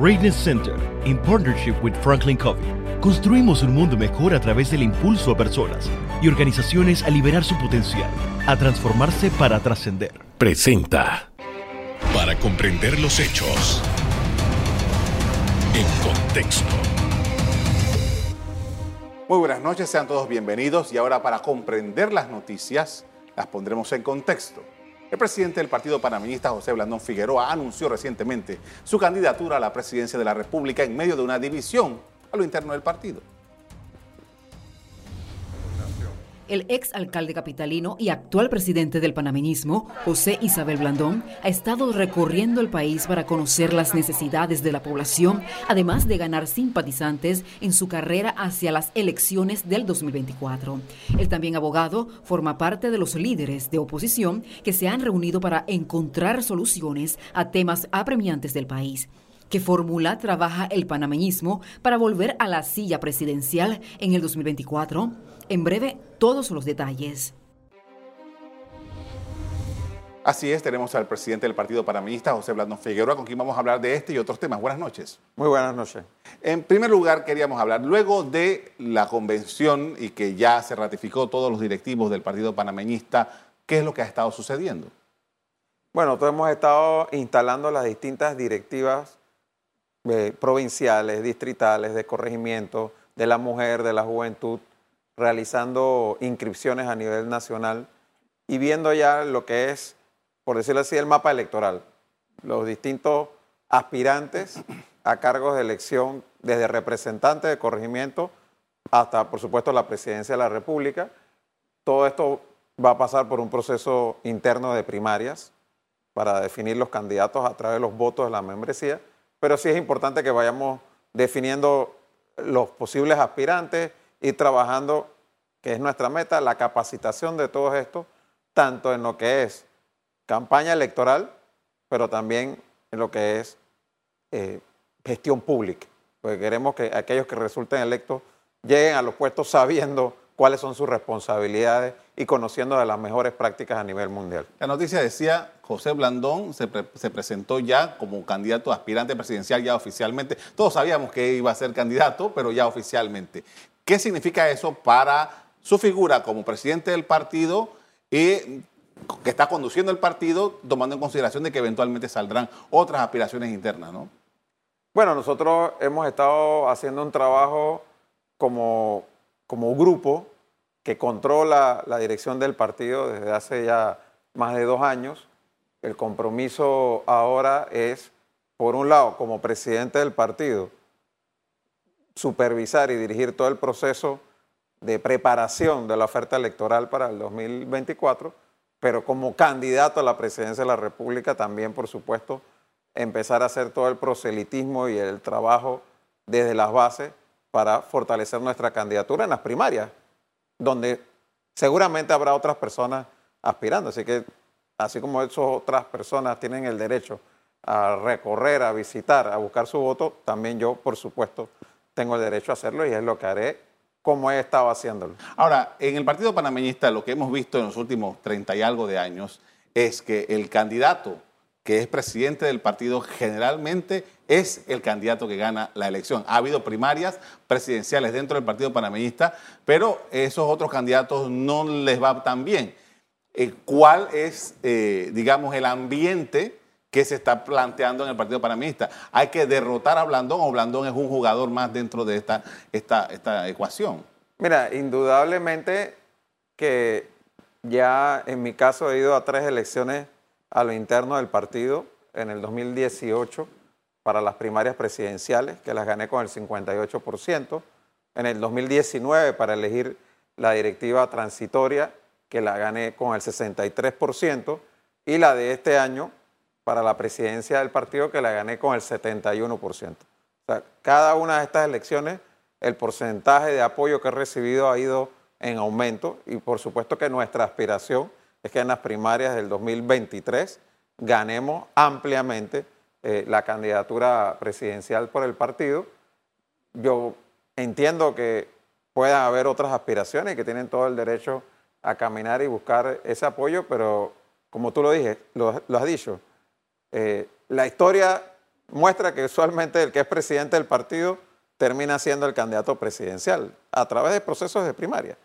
Greatness Center, in partnership with Franklin Covey, construimos un mundo mejor a través del impulso a personas y organizaciones a liberar su potencial, a transformarse para trascender. Presenta. Para comprender los hechos. En contexto. Muy buenas noches, sean todos bienvenidos y ahora para comprender las noticias las pondremos en contexto. El presidente del Partido Panameñista, José Blandón Figueroa, anunció recientemente su candidatura a la presidencia de la República en medio de una división a lo interno del partido. El ex alcalde capitalino y actual presidente del panameñismo, José Isabel Blandón, ha estado recorriendo el país para conocer las necesidades de la población, además de ganar simpatizantes en su carrera hacia las elecciones del 2024. El también abogado forma parte de los líderes de oposición que se han reunido para encontrar soluciones a temas apremiantes del país. ¿Qué fórmula trabaja el panameñismo para volver a la silla presidencial en el 2024? En breve, todos los detalles. Así es, tenemos al presidente del Partido Panameñista, José Blandón Figueroa, con quien vamos a hablar de este y otros temas. Buenas noches. Muy buenas noches. En primer lugar, queríamos hablar, luego de la convención y que ya se ratificó todos los directivos del Partido Panameñista, ¿qué es lo que ha estado sucediendo? Bueno, nosotros hemos estado instalando las distintas directivas eh, provinciales, distritales, de corregimiento, de la mujer, de la juventud, realizando inscripciones a nivel nacional y viendo ya lo que es, por decirlo así, el mapa electoral. Los distintos aspirantes a cargos de elección, desde representantes de corregimiento hasta, por supuesto, la presidencia de la República. Todo esto va a pasar por un proceso interno de primarias para definir los candidatos a través de los votos de la membresía, pero sí es importante que vayamos definiendo los posibles aspirantes, y trabajando, que es nuestra meta, la capacitación de todos estos, tanto en lo que es campaña electoral, pero también en lo que es eh, gestión pública. Porque queremos que aquellos que resulten electos lleguen a los puestos sabiendo cuáles son sus responsabilidades y conociendo de las mejores prácticas a nivel mundial. La noticia decía, José Blandón se, se, presentó ya como candidato aspirante presidencial ya oficialmente. Todos sabíamos que iba a ser candidato, pero ya oficialmente. ¿Qué significa eso para su figura como presidente del partido y que está conduciendo el partido, tomando en consideración de que eventualmente saldrán otras aspiraciones internas, ¿no? Bueno, nosotros hemos estado haciendo un trabajo como, como grupo que controla la dirección del partido desde hace ya más de dos años. El compromiso ahora es, por un lado, como presidente del partido, supervisar y dirigir todo el proceso de preparación de la oferta electoral para el 2024, pero como candidato a la presidencia de la República también, por supuesto, empezar a hacer todo el proselitismo y el trabajo desde las bases para fortalecer nuestra candidatura en las primarias, donde seguramente habrá otras personas aspirando. Así que, así como esas otras personas tienen el derecho a recorrer, a visitar, a buscar su voto, también yo, por supuesto, tengo el derecho a hacerlo y es lo que haré como he estado haciéndolo. Ahora, en el Partido Panameñista lo que hemos visto en los últimos 30 y algo de años es que el candidato que es presidente del partido generalmente es el candidato que gana la elección. Ha habido primarias presidenciales dentro del Partido Panameñista, pero esos otros candidatos no les va tan bien. ¿Cuál es, eh, digamos, el ambiente que se está planteando en el Partido Panamista. Hay que derrotar a Blandón o Blandón es un jugador más dentro de esta, esta, esta ecuación. Mira, indudablemente que ya en mi caso he ido a tres elecciones a lo interno del partido en el 2018 para las primarias presidenciales, que las gané con el 58%, en el 2019 para elegir la directiva transitoria, que la gané con el 63%, y la de este año, para la presidencia del partido que la gané con el 71%. O sea, cada una de estas elecciones, el porcentaje de apoyo que he recibido ha ido en aumento y por supuesto que nuestra aspiración es que en las primarias del 2023 ganemos ampliamente eh, la candidatura presidencial por el partido. Yo entiendo que puedan haber otras aspiraciones y que tienen todo el derecho a caminar y buscar ese apoyo, pero como tú lo, dije, lo has dicho, eh, la historia muestra que usualmente el que es presidente del partido termina siendo el candidato presidencial a través de procesos de primaria.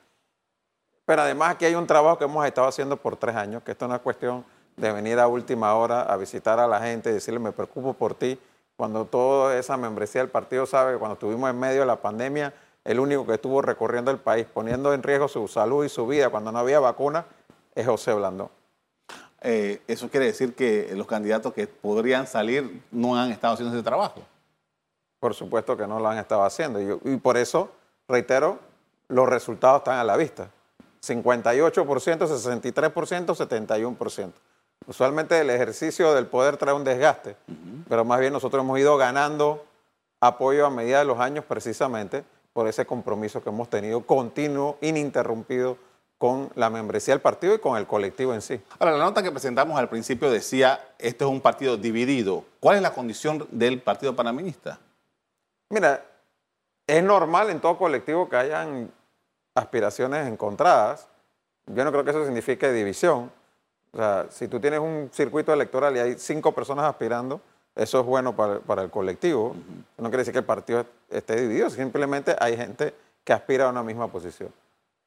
Pero además aquí hay un trabajo que hemos estado haciendo por tres años, que esto no es cuestión de venir a última hora a visitar a la gente y decirle me preocupo por ti, cuando toda esa membresía del partido sabe que cuando estuvimos en medio de la pandemia, el único que estuvo recorriendo el país, poniendo en riesgo su salud y su vida cuando no había vacuna, es José Blandón. Eh, eso quiere decir que los candidatos que podrían salir no han estado haciendo ese trabajo. Por supuesto que no lo han estado haciendo. Y, por eso, reitero, los resultados están a la vista. 58%, 63%, 71%. Usualmente el ejercicio del poder trae un desgaste, pero más bien nosotros hemos ido ganando apoyo a medida de los años precisamente por ese compromiso que hemos tenido continuo, ininterrumpido con la membresía del partido y con el colectivo en sí. Ahora, la nota que presentamos al principio decía, este es un partido dividido. ¿Cuál es la condición del partido panameñista? Mira, es normal en todo colectivo que hayan aspiraciones encontradas. Yo no creo que eso signifique división. O sea, si tú tienes un circuito electoral y hay cinco personas aspirando, eso es bueno para, el colectivo. No quiere decir que el partido esté dividido, simplemente hay gente que aspira a una misma posición.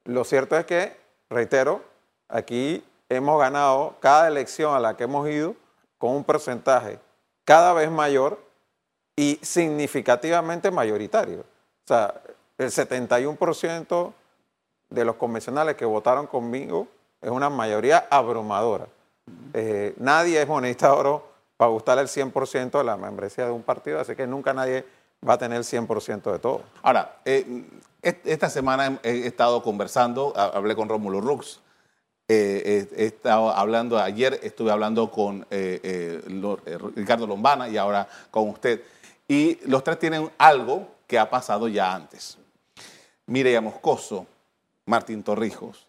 Lo cierto es que, reitero, aquí hemos ganado cada elección a la que hemos ido con un porcentaje cada vez mayor y significativamente mayoritario. O sea, el 71% de los convencionales que votaron conmigo es una mayoría abrumadora. Eh, nadie es monedista oro para gustar el 100% de la membresía de un partido, así que nunca nadie va a tener el 100% de todo. Ahora, eh, esta semana he estado conversando, hablé con Rómulo Rux, eh, he estado hablando, ayer estuve hablando con eh, Ricardo Lombana y ahora con usted. Y los tres tienen algo que ha pasado ya antes. Mireya Moscoso, Martín Torrijos,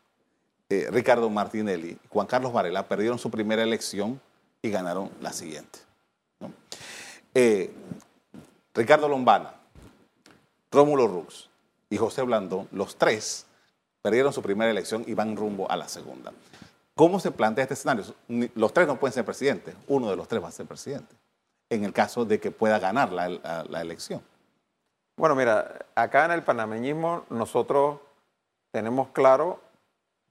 Ricardo Martinelli, Juan Carlos Varela perdieron su primera elección y ganaron la siguiente. Ricardo Lombana, Rómulo Rux, y José Blandón, los tres perdieron su primera elección y van rumbo a la segunda. ¿Cómo se plantea este escenario? Los tres no pueden ser presidentes, uno de los tres va a ser presidente, en el caso de que pueda ganar la, elección. Bueno, mira, acá en el panameñismo nosotros tenemos claro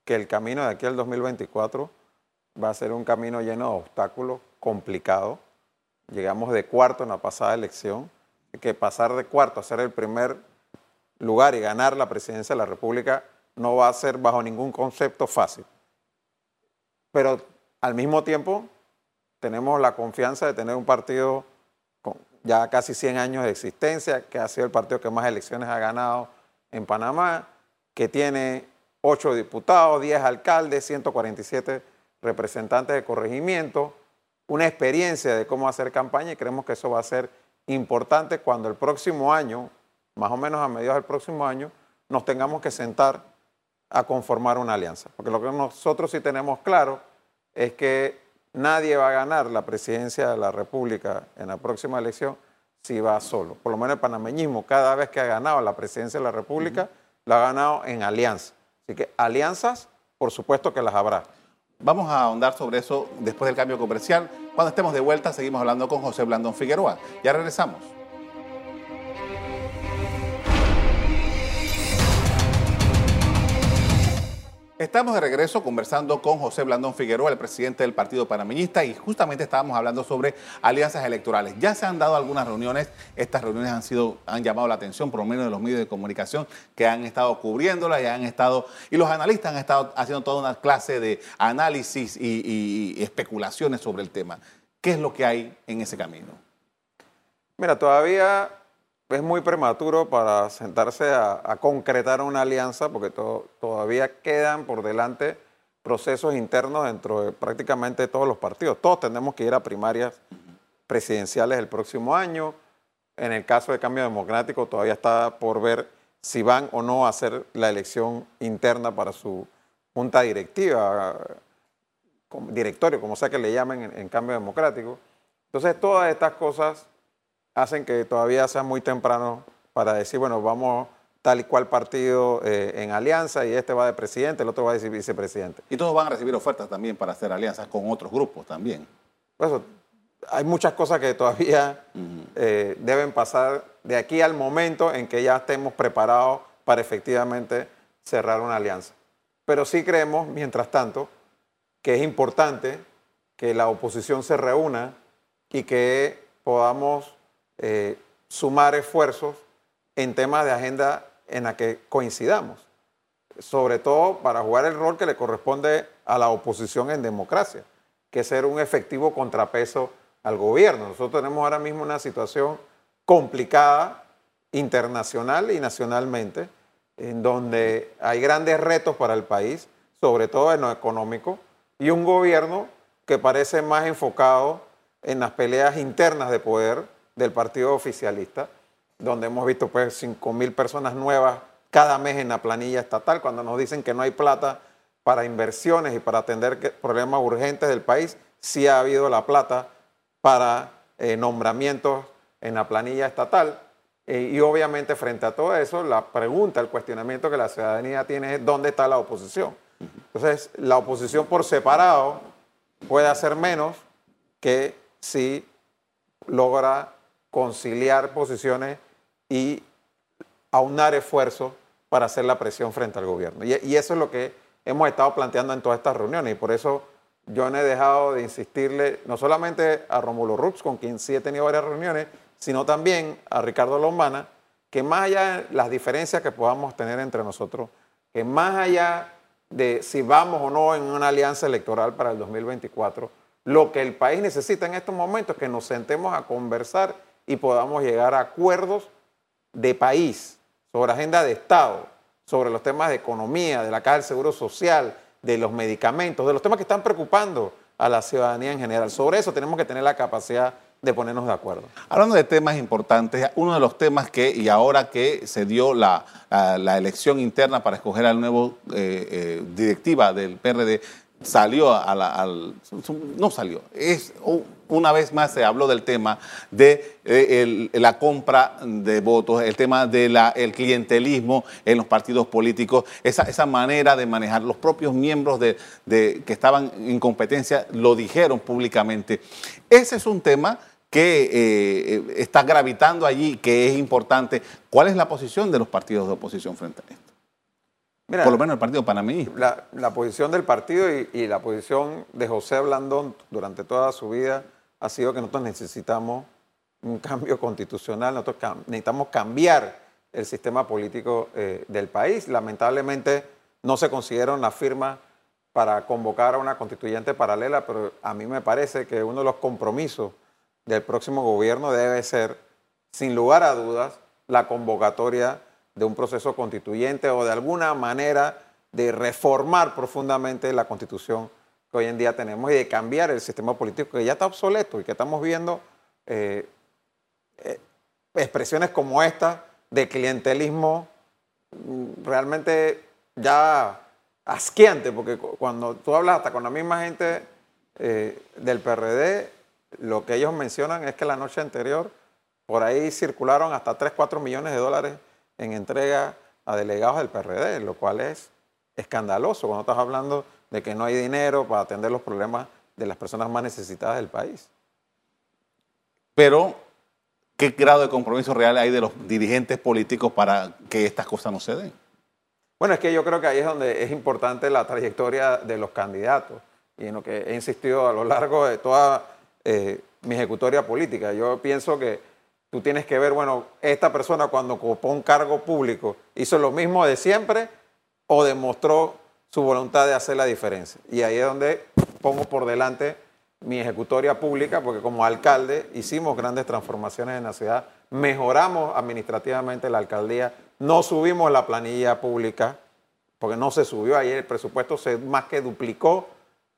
que el camino de aquí al 2024 va a ser un camino lleno de obstáculos, complicado. Llegamos de cuarto en la pasada elección, que pasar de cuarto a ser el primer lugar y ganar la presidencia de la República no va a ser bajo ningún concepto fácil. Pero al mismo tiempo tenemos la confianza de tener un partido con ya casi 100 años de existencia, que ha sido el partido que más elecciones ha ganado en Panamá, que tiene 8 diputados, 10 alcaldes, 147 representantes de corregimiento, una experiencia de cómo hacer campaña y creemos que eso va a ser importante cuando el próximo año más o menos a mediados del próximo año, nos tengamos que sentar a conformar una alianza. Porque lo que nosotros sí tenemos claro es que nadie va a ganar la presidencia de la República en la próxima elección si va solo. Por lo menos el panameñismo, cada vez que ha ganado la presidencia de la República, lo ha ganado en alianza. Así que alianzas, por supuesto que las habrá. Vamos a ahondar sobre eso después del cambio comercial. Cuando estemos de vuelta, seguimos hablando con José Blandón Figueroa. Ya regresamos. Estamos de regreso conversando con José Blandón Figueroa, el presidente del Partido Panameñista, y justamente estábamos hablando sobre alianzas electorales. Ya se han dado algunas reuniones, estas reuniones han sido, han llamado la atención, por lo menos de los medios de comunicación, que han estado cubriéndolas y han estado, y los analistas han estado haciendo toda una clase de análisis y, y especulaciones sobre el tema. ¿Qué es lo que hay en ese camino? Mira, todavía es muy prematuro para sentarse a, concretar una alianza porque todavía quedan por delante procesos internos dentro de prácticamente todos los partidos. Todos tenemos que ir a primarias presidenciales el próximo año. En el caso de cambio democrático todavía está por ver si van o no a hacer la elección interna para su junta directiva, directorio, como sea que le llamen en, en cambio democrático. Entonces todas estas cosas hacen que todavía sea muy temprano para decir, bueno, vamos tal y cual partido eh, en alianza y este va de presidente, el otro va de vicepresidente. Y todos van a recibir ofertas también para hacer alianzas con otros grupos también. Pues hay muchas cosas que todavía eh, deben pasar de aquí al momento en que ya estemos preparados para efectivamente cerrar una alianza. Pero sí creemos, mientras tanto, que es importante que la oposición se reúna y que podamos eh, sumar esfuerzos en temas de agenda en la que coincidamos, sobre todo para jugar el rol que le corresponde a la oposición en democracia, que es ser un efectivo contrapeso al gobierno. Nosotros tenemos ahora mismo una situación complicada internacional y nacionalmente, en donde hay grandes retos para el país, sobre todo en lo económico, y un gobierno que parece más enfocado en las peleas internas de poder del partido oficialista, donde hemos visto pues 5 mil personas nuevas cada mes en la planilla estatal, cuando nos dicen que no hay plata para inversiones y para atender problemas urgentes del país, sí ha habido la plata para eh, nombramientos en la planilla estatal. Y obviamente frente a todo eso, la pregunta, el cuestionamiento que la ciudadanía tiene es dónde está la oposición. Entonces, la oposición por separado puede hacer menos que si logra conciliar posiciones y aunar esfuerzos para hacer la presión frente al gobierno. Y, y, eso es lo que hemos estado planteando en todas estas reuniones y por eso yo no he dejado de insistirle no solamente a Romulo Rux, con quien sí he tenido varias reuniones, sino también a Ricardo Lombana, que más allá de las diferencias que podamos tener entre nosotros, que más allá de si vamos o no en una alianza electoral para el 2024, lo que el país necesita en estos momentos es que nos sentemos a conversar y podamos llegar a acuerdos de país sobre agenda de Estado, sobre los temas de economía, de la Caja del Seguro Social, de los medicamentos, de los temas que están preocupando a la ciudadanía en general. Sobre eso tenemos que tener la capacidad de ponernos de acuerdo. Hablando de temas importantes, uno de los temas que, y ahora que se dio la, elección interna para escoger al nuevo eh, eh, directiva del PRD, salió a la, al, no salió, es una vez más se habló del tema de eh, la compra de votos, el tema del clientelismo en los partidos políticos, esa, esa, manera de manejar. Los propios miembros de, que estaban en competencia lo dijeron públicamente. Ese es un tema que eh, eh, está gravitando allí, que es importante. ¿Cuál es la posición de los partidos de oposición frente a esto? Por lo menos el partido panameñista. La, la posición del partido y, y, la posición de José Blandón durante toda su vida ha sido que nosotros necesitamos un cambio constitucional, nosotros necesitamos cambiar el sistema político eh, del país. Lamentablemente no se consiguieron las firmas para convocar a una constituyente paralela, pero a mí me parece que uno de los compromisos del próximo gobierno debe ser, sin lugar a dudas, la convocatoria de un proceso constituyente o de alguna manera de reformar profundamente la constitución que hoy en día tenemos y de cambiar el sistema político que ya está obsoleto y que estamos viendo eh, eh, expresiones como esta de clientelismo mm, realmente ya asqueante, porque cuando tú hablas hasta con la misma gente eh, del PRD, lo que ellos mencionan es que la noche anterior por ahí circularon hasta 3, 4 millones de dólares en entrega a delegados del PRD, lo cual es escandaloso cuando estás hablando de que no hay dinero para atender los problemas de las personas más necesitadas del país. Pero, ¿qué grado de compromiso real hay de los dirigentes políticos para que estas cosas no se den? Bueno, es que yo creo que ahí es donde es importante la trayectoria de los candidatos y en lo que he insistido a lo largo de toda eh, mi ejecutoria política. Yo pienso que tú tienes que ver, bueno, esta persona cuando ocupó un cargo público hizo lo mismo de siempre o demostró su voluntad de hacer la diferencia. Y ahí es donde pongo por delante mi ejecutoria pública, porque como alcalde hicimos grandes transformaciones en la ciudad, mejoramos administrativamente la alcaldía, no subimos la planilla pública, porque no se subió, ahí el presupuesto se más que duplicó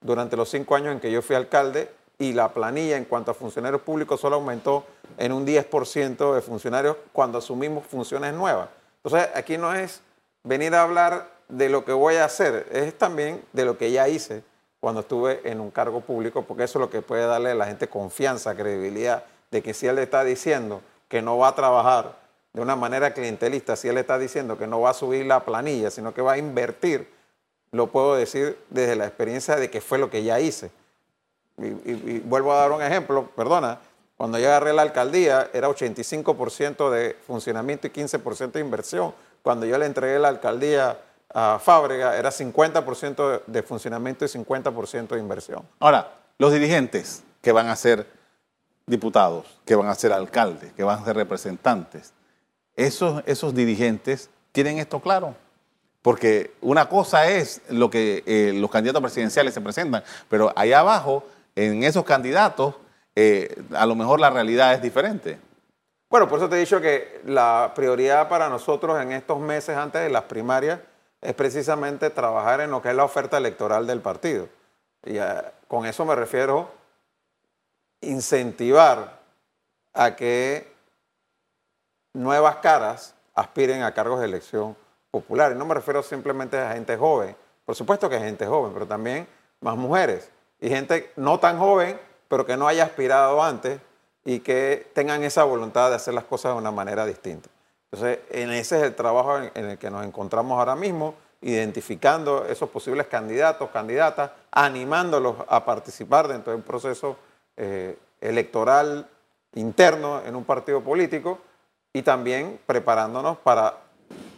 durante los cinco años en que yo fui alcalde y la planilla en cuanto a funcionarios públicos solo aumentó en un 10% de funcionarios cuando asumimos funciones nuevas. Entonces, aquí no es venir a hablar de lo que voy a hacer, es también de lo que ya hice cuando estuve en un cargo público, porque eso es lo que puede darle a la gente confianza, credibilidad, de que si él le está diciendo que no va a trabajar de una manera clientelista, si él le está diciendo que no va a subir la planilla, sino que va a invertir, lo puedo decir desde la experiencia de que fue lo que ya hice. Y, vuelvo a dar un ejemplo, perdona, cuando yo agarré la alcaldía era 85% de funcionamiento y 15% de inversión. Cuando yo le entregué la alcaldía a Fábrega era 50% de funcionamiento y 50% de inversión. Ahora, los dirigentes que van a ser diputados, que van a ser alcaldes, que van a ser representantes, esos, esos dirigentes tienen esto claro. Porque una cosa es lo que eh, los candidatos presidenciales se presentan, pero allá abajo, en esos candidatos, eh, a lo mejor la realidad es diferente. Bueno, por eso te he dicho que la prioridad para nosotros en estos meses antes de las primarias es precisamente trabajar en lo que es la oferta electoral del partido. Y eh, con eso me refiero incentivar a que nuevas caras aspiren a cargos de elección popular. Y no me refiero simplemente a gente joven, por supuesto que hay gente joven, pero también más mujeres y gente no tan joven, pero que no haya aspirado antes y que tengan esa voluntad de hacer las cosas de una manera distinta. Entonces, en ese es el trabajo en, el que nos encontramos ahora mismo, identificando esos posibles candidatos, candidatas, animándolos a participar dentro de un proceso eh, electoral interno en un partido político y también preparándonos para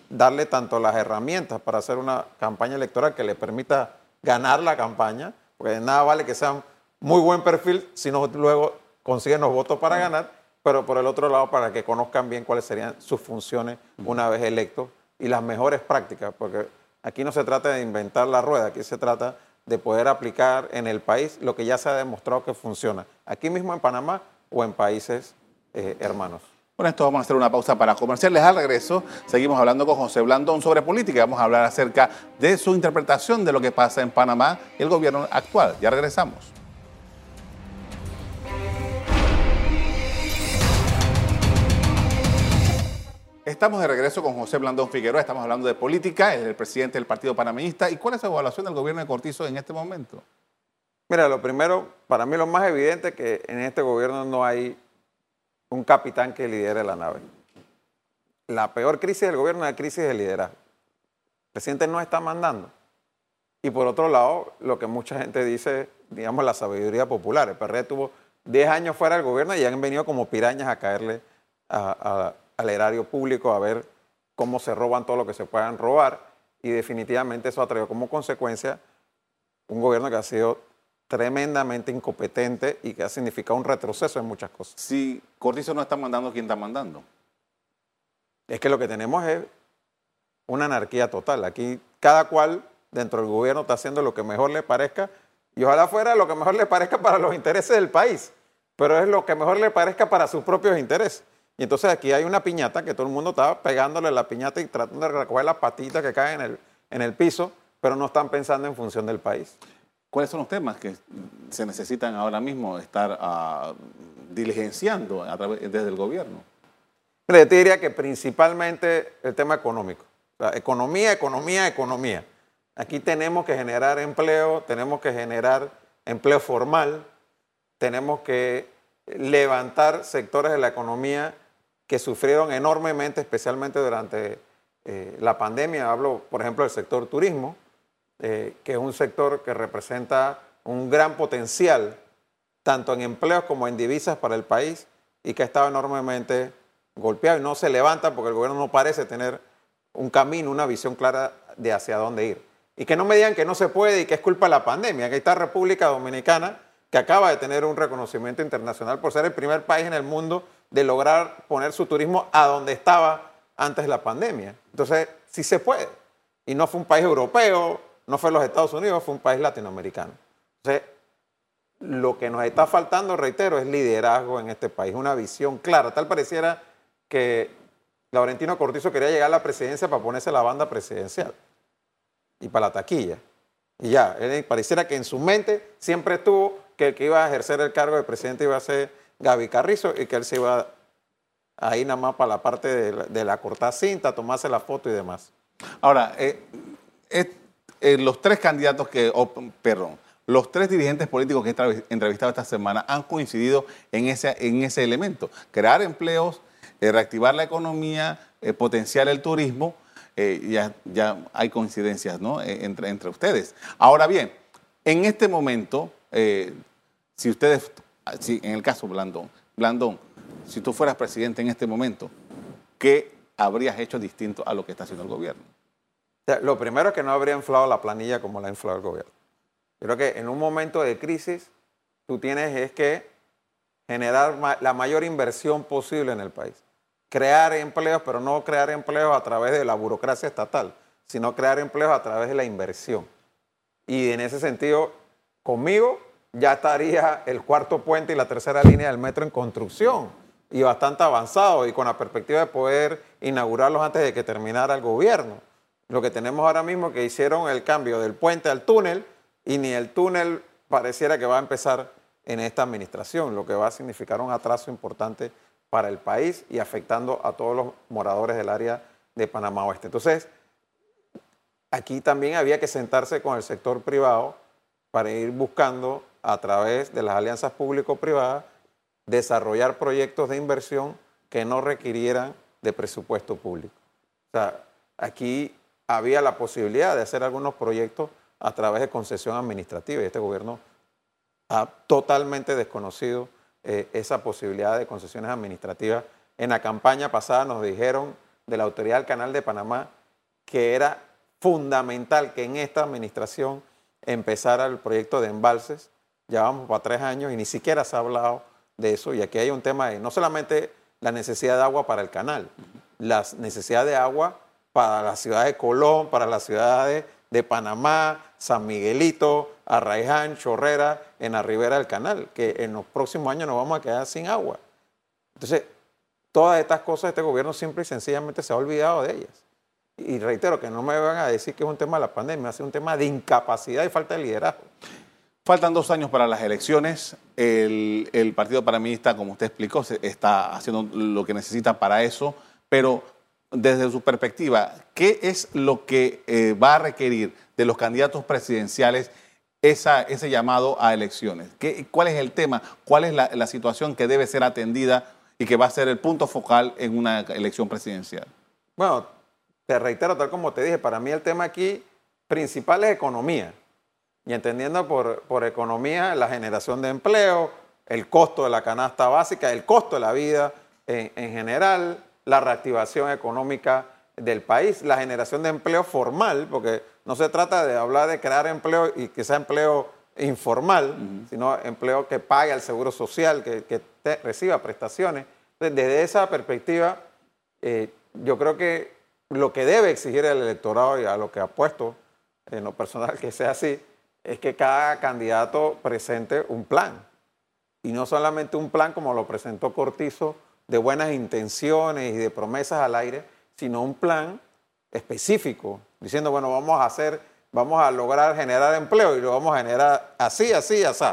darle tanto las herramientas para hacer una campaña electoral que le permita ganar la campaña, porque nada vale que sea muy buen perfil si no luego consiguen los votos para ganar, pero por el otro lado para que conozcan bien cuáles serían sus funciones una vez electos y las mejores prácticas, porque aquí no se trata de inventar la rueda, aquí se trata de poder aplicar en el país lo que ya se ha demostrado que funciona, aquí mismo en Panamá o en países eh, hermanos. Con esto vamos a hacer una pausa para comerciales. Al regreso seguimos hablando con José Blandón sobre política. Vamos a hablar acerca de su interpretación de lo que pasa en Panamá y el gobierno actual. Ya regresamos. Estamos de regreso con José Blandón Figueroa, estamos hablando de política, es el presidente del Partido Panameñista. ¿Y cuál es la evaluación del gobierno de Cortizo en este momento? Mira, lo primero, para mí lo más evidente es que en este gobierno no hay un capitán que lidere la nave. La peor crisis del gobierno es la crisis de liderazgo. El presidente no está mandando. Y por otro lado, lo que mucha gente dice, digamos, la sabiduría popular. El PRD tuvo 10 años fuera del gobierno y han venido como pirañas a caerle al erario público a ver cómo se roban todo lo que se puedan robar. Y definitivamente eso ha traído como consecuencia un gobierno que ha sido tremendamente incompetente y que ha significado un retroceso en muchas cosas. Si Cortizo no está mandando, ¿quién está mandando? Es que lo que tenemos es una anarquía total. Aquí cada cual dentro del gobierno está haciendo lo que mejor le parezca y ojalá fuera lo que mejor le parezca para los intereses del país, pero es lo que mejor le parezca para sus propios intereses. Y entonces aquí hay una piñata que todo el mundo está pegándole la piñata y tratando de recoger las patitas que caen en el, en el piso, pero no están pensando en función del país. ¿Cuáles son los temas que se necesitan ahora mismo estar uh, diligenciando desde el gobierno? yo te diría que principalmente el tema económico. economía, economía, economía. Aquí tenemos que generar empleo, tenemos que generar empleo formal, tenemos que levantar sectores de la economía que sufrieron enormemente, especialmente durante eh, la pandemia. Hablo, por ejemplo, del sector turismo eh, que es un sector que representa un gran potencial, tanto en empleos como en divisas para el país, y que ha estado enormemente golpeado y no se levanta porque el gobierno no parece tener un camino, una visión clara de hacia dónde ir. Y que no me digan que no se puede y que es culpa de la pandemia, que está República Dominicana, que acaba de tener un reconocimiento internacional por ser el primer país en el mundo de lograr poner su turismo a donde estaba antes de la pandemia. Entonces, sí se puede. Y no fue un país europeo, no fue los Estados Unidos, fue un país latinoamericano. Entonces, lo que nos está faltando, reitero, es liderazgo en este país, una visión clara. Tal pareciera que Laurentino Cortizo quería llegar a la presidencia para ponerse la banda presidencial y para la taquilla. Y ya, pareciera que en su mente siempre estuvo que el que iba a ejercer el cargo de presidente iba a ser Gaby Carrizo y que él se iba a ir nada más para la parte de la, corta cinta, tomarse la foto y demás. Ahora, eh, los tres candidatos que, perdón, los tres dirigentes políticos que he entrevistado esta semana han coincidido en ese, en ese elemento, crear empleos, eh, reactivar la economía, eh, potenciar el turismo, ya, ya hay coincidencias ¿no? entre, entre ustedes. Ahora bien, en este momento, si ustedes, si en el caso Blandón, Blandón, si tú fueras presidente en este momento, ¿qué habrías hecho distinto a lo que está haciendo el gobierno? Lo primero es que no habría inflado la planilla como la ha inflado el gobierno. Creo que en un momento de crisis tú tienes es que generar la mayor inversión posible en el país. Crear empleos, pero no crear empleos a través de la burocracia estatal, sino crear empleos a través de la inversión. Y en ese sentido, conmigo ya estaría el cuarto puente y la tercera línea del metro en construcción y bastante avanzado y con la perspectiva de poder inaugurarlos antes de que terminara el gobierno. Lo que tenemos ahora mismo que hicieron el cambio del puente al túnel y ni el túnel pareciera que va a empezar en esta administración, lo que va a significar un atraso importante para el país y afectando a todos los moradores del área de Panamá Oeste. Entonces, aquí también había que sentarse con el sector privado para ir buscando a través de las alianzas público-privadas desarrollar proyectos de inversión que no requirieran de presupuesto público. O sea, aquí había la posibilidad de hacer algunos proyectos a través de concesión administrativa y este gobierno ha totalmente desconocido eh, esa posibilidad de concesiones administrativas. En la campaña pasada nos dijeron de la Autoridad del Canal de Panamá que era fundamental que en esta administración empezara el proyecto de embalses. Ya vamos para tres años y ni siquiera se ha hablado de eso. Y aquí hay un tema de no solamente la necesidad de agua para el canal, la necesidad de agua para la ciudad de Colón, para las ciudades de Panamá, San Miguelito, Arraiján, Chorrera, en la ribera del canal, que en los próximos años nos vamos a quedar sin agua. Entonces, todas estas cosas este gobierno simple y sencillamente se ha olvidado de ellas. Y reitero que no me van a decir que es un tema de la pandemia, es un tema de incapacidad y falta de liderazgo. Faltan dos años para las elecciones. El, Partido Panamista, como usted explicó, está haciendo lo que necesita para eso, pero desde su perspectiva, ¿qué es lo que eh, va a requerir de los candidatos presidenciales esa, ese llamado a elecciones? ¿Qué, ¿Cuál es el tema? ¿Cuál es la, situación que debe ser atendida y que va a ser el punto focal en una elección presidencial? Bueno, te reitero, tal como te dije, para mí el tema aquí principal es economía. Y entendiendo por, por economía la generación de empleo, el costo de la canasta básica, el costo de la vida en, en general, la reactivación económica del país, la generación de empleo formal, porque no se trata de hablar de crear empleo y que sea empleo informal, sino empleo que pague al seguro social, que, reciba prestaciones. desde esa perspectiva, eh, yo creo que lo que debe exigir el electorado y a lo que ha puesto en lo personal que sea así, es que cada candidato presente un plan. Y no solamente un plan como lo presentó Cortizo, de buenas intenciones y de promesas al aire, sino un plan específico, diciendo, bueno, vamos a hacer, vamos a lograr generar empleo y lo vamos a generar así, así, así.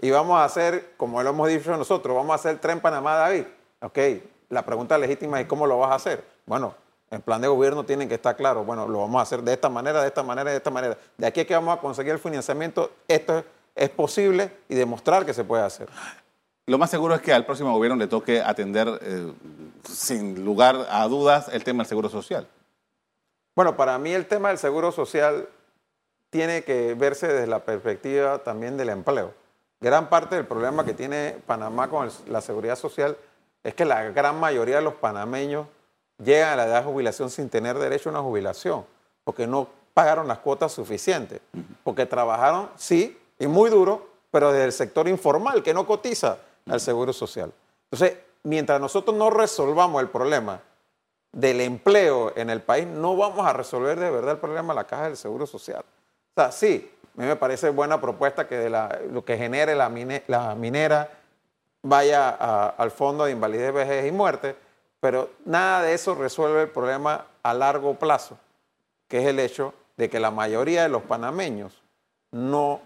Y vamos a hacer, como lo hemos dicho nosotros, vamos a hacer tren Panamá-David. Ok, la pregunta legítima es, ¿cómo lo vas a hacer? Bueno, el plan de gobierno tiene que estar claro. Bueno, lo vamos a hacer de esta manera, de esta manera, de esta manera. De aquí es que vamos a conseguir el financiamiento. Esto es posible y demostrar que se puede hacer. Lo más seguro es que al próximo gobierno le toque atender, eh, sin lugar a dudas, el tema del seguro social. Bueno, para mí el tema del seguro social tiene que verse desde la perspectiva también del empleo. Gran parte del problema que tiene Panamá con la seguridad social es que la gran mayoría de los panameños llegan a la edad de jubilación sin tener derecho a una jubilación, porque no pagaron las cuotas suficientes, porque trabajaron, sí, y muy duro, pero desde el sector informal, que no cotiza al Seguro Social. Entonces, mientras nosotros no resolvamos el problema del empleo en el país, no vamos a resolver de verdad el problema de la caja del Seguro Social. O sea, sí, a mí me parece buena propuesta que de lo que genere la, minera vaya al fondo de invalidez, vejez y muerte, pero nada de eso resuelve el problema a largo plazo, que es el hecho de que la mayoría de los panameños no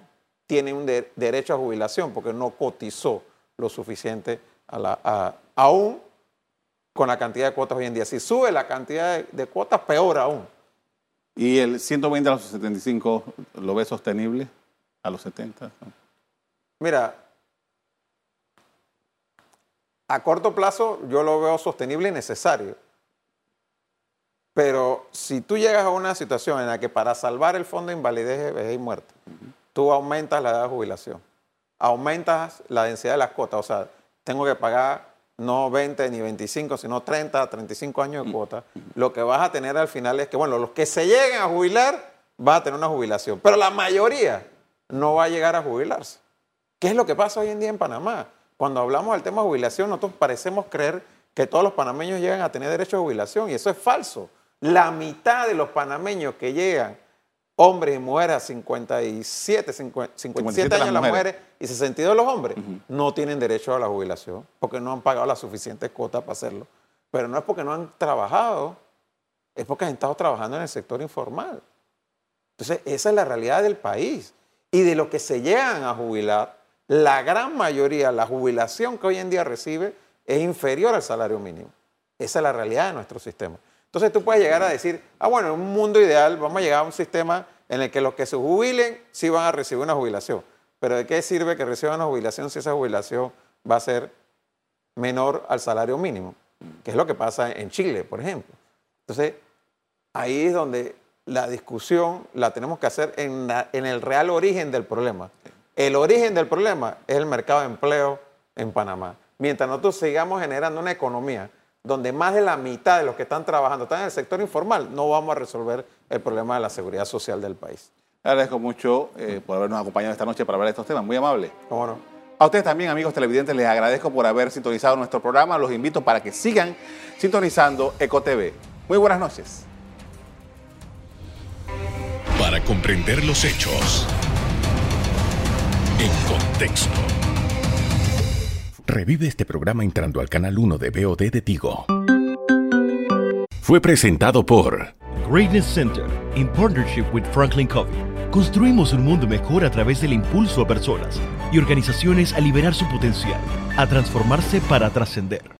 tienen un derecho a jubilación porque no cotizó lo suficiente a la, aún con la cantidad de cuotas hoy en día. Si sube la cantidad de, cuotas, peor aún. ¿Y el 120 a los 75 lo ve sostenible a los 70? Mira, a corto plazo yo lo veo sostenible y necesario. Pero si tú llegas a una situación en la que para salvar el fondo de invalidez, y muerte, tú aumentas la edad de jubilación aumentas la densidad de las cuotas, o sea, tengo que pagar no 20 ni 25, sino 30, 35 años de cuota, lo que vas a tener al final es que, bueno, los que se lleguen a jubilar van a tener una jubilación, pero la mayoría no va a llegar a jubilarse. ¿Qué es lo que pasa hoy en día en Panamá? Cuando hablamos del tema de jubilación, nosotros parecemos creer que todos los panameños llegan a tener derecho a jubilación y eso es falso. La mitad de los panameños que llegan, hombres y mujeres a 57, 57 años las mujeres. y 62 los hombres, no tienen derecho a la jubilación porque no han pagado las suficientes cuotas para hacerlo. Pero no es porque no han trabajado, es porque han estado trabajando en el sector informal. Entonces, esa es la realidad del país. Y de los que se llegan a jubilar, la gran mayoría, la jubilación que hoy en día recibe es inferior al salario mínimo. Esa es la realidad de nuestro sistema. Entonces tú puedes llegar a decir, ah, bueno, en un mundo ideal vamos a llegar a un sistema en el que los que se jubilen sí van a recibir una jubilación. Pero ¿de qué sirve que reciban una jubilación si esa jubilación va a ser menor al salario mínimo? Que es lo que pasa en Chile, por ejemplo. Entonces, ahí es donde la discusión la tenemos que hacer en, en el real origen del problema. El origen del problema es el mercado de empleo en Panamá. Mientras nosotros sigamos generando una economía donde más de la mitad de los que están trabajando están en el sector informal, no vamos a resolver el problema de la seguridad social del país. Le agradezco mucho eh, por habernos acompañado esta noche para hablar de estos temas. Muy amable. ¿Cómo no? A ustedes también, amigos televidentes, les agradezco por haber sintonizado nuestro programa. Los invito para que sigan sintonizando EcoTV. Muy buenas noches. Para comprender los hechos en contexto. Revive este programa entrando al canal 1 de BOD de Tigo. Fue presentado por Greatness Center, in partnership with Franklin Covey. Construimos un mundo mejor a través del impulso a personas y organizaciones a liberar su potencial, a transformarse para trascender.